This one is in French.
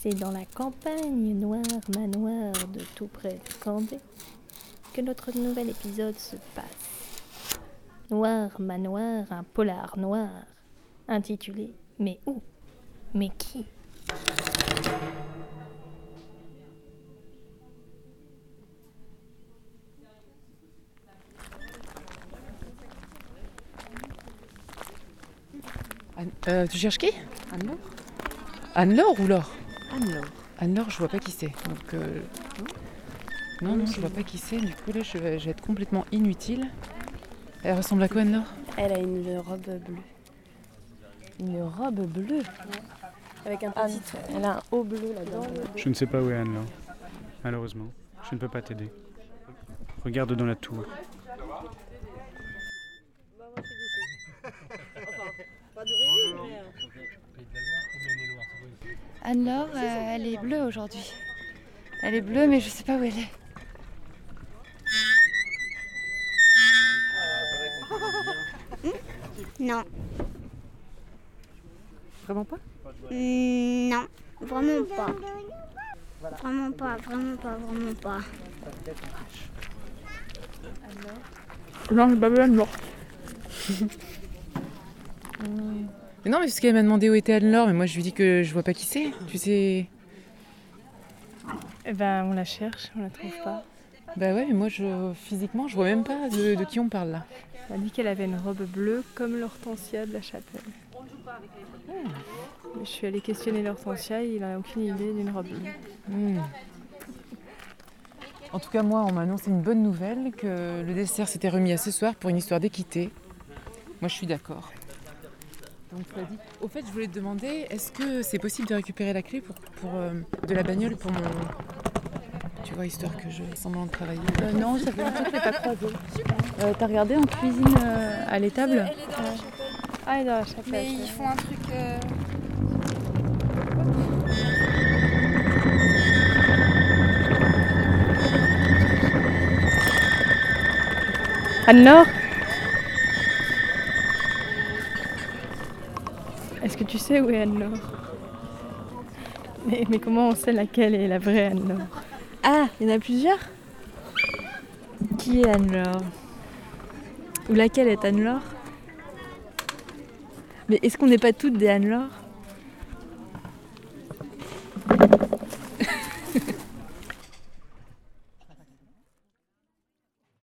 C'est dans la campagne noire manoir de tout près de Candé que notre nouvel épisode se passe. Noir manoir, un polar noir, intitulé Mais où? Mais qui? Euh, tu cherches qui? Anne-Laure Anne-Laure ou Laure? Anne-Laure. Anne-Laure, je vois pas qui c'est. Donc, euh, Non, non, je vois pas qui c'est. Du coup, là, je vais, je vais être complètement inutile. Elle ressemble à quoi, Anne-Laure? Elle a une robe bleue. Une robe bleue? Avec un petit. Elle a un haut bleu là-dedans. Je ne sais pas où est Anne-Laure. Malheureusement, je ne peux pas t'aider. Regarde dans la tour. Anne-Laure, euh, elle est bleue aujourd'hui. Elle est bleue, mais je sais pas où elle est. Non. Vraiment pas? Hmm, non. Vraiment pas. Vraiment pas, vraiment pas, vraiment pas. Non, c'est pas Anne-Laure. Mais non, mais parce qu'elle m'a demandé où était Anne-Laure, mais moi, je lui dis que je vois pas qui c'est. Tu sais. Eh ben, on la cherche, on la trouve pas. Bah ouais, mais moi, je, physiquement, je vois même pas de, de qui on parle là. Elle a dit qu'elle avait une robe bleue comme l'hortensia de la chapelle. Mais Je suis allée questionner l'hortensia, il n'a aucune idée d'une robe bleue. Hmm. En tout cas, moi, on m'a annoncé une bonne nouvelle que le dessert s'était remis à ce soir pour une histoire d'équité. Moi, je suis d'accord. Donc, dit. Au fait, je voulais te demander, est-ce que c'est possible de récupérer la clé pour, pour, euh, de la bagnole pour mon. Tu vois, histoire que je semblant de travailler? Euh, non, ça fait longtemps que je l'ai pas croisée. Euh, T'as regardé en cuisine à l'étable? Ah, elle est dans la chapelle. Mais ils font un truc. Anne-Laure Est-ce que tu sais où est Anne-Laure? Mais, comment on sait laquelle est la vraie Anne-Laure? Ah, il y en a plusieurs? Qui est Anne-Laure? Ou laquelle est Anne-Laure? Mais est-ce qu'on n'est pas toutes des Anne-Laure?